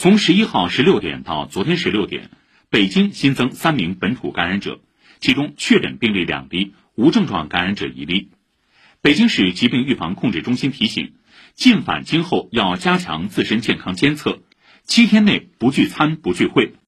从十一号十六点到昨天十六点北京新增三名本土感染者其中确诊病例两例无症状感染者一例。北京市疾病预防控制中心提醒进返京后要加强自身健康监测七天内不聚餐不聚会。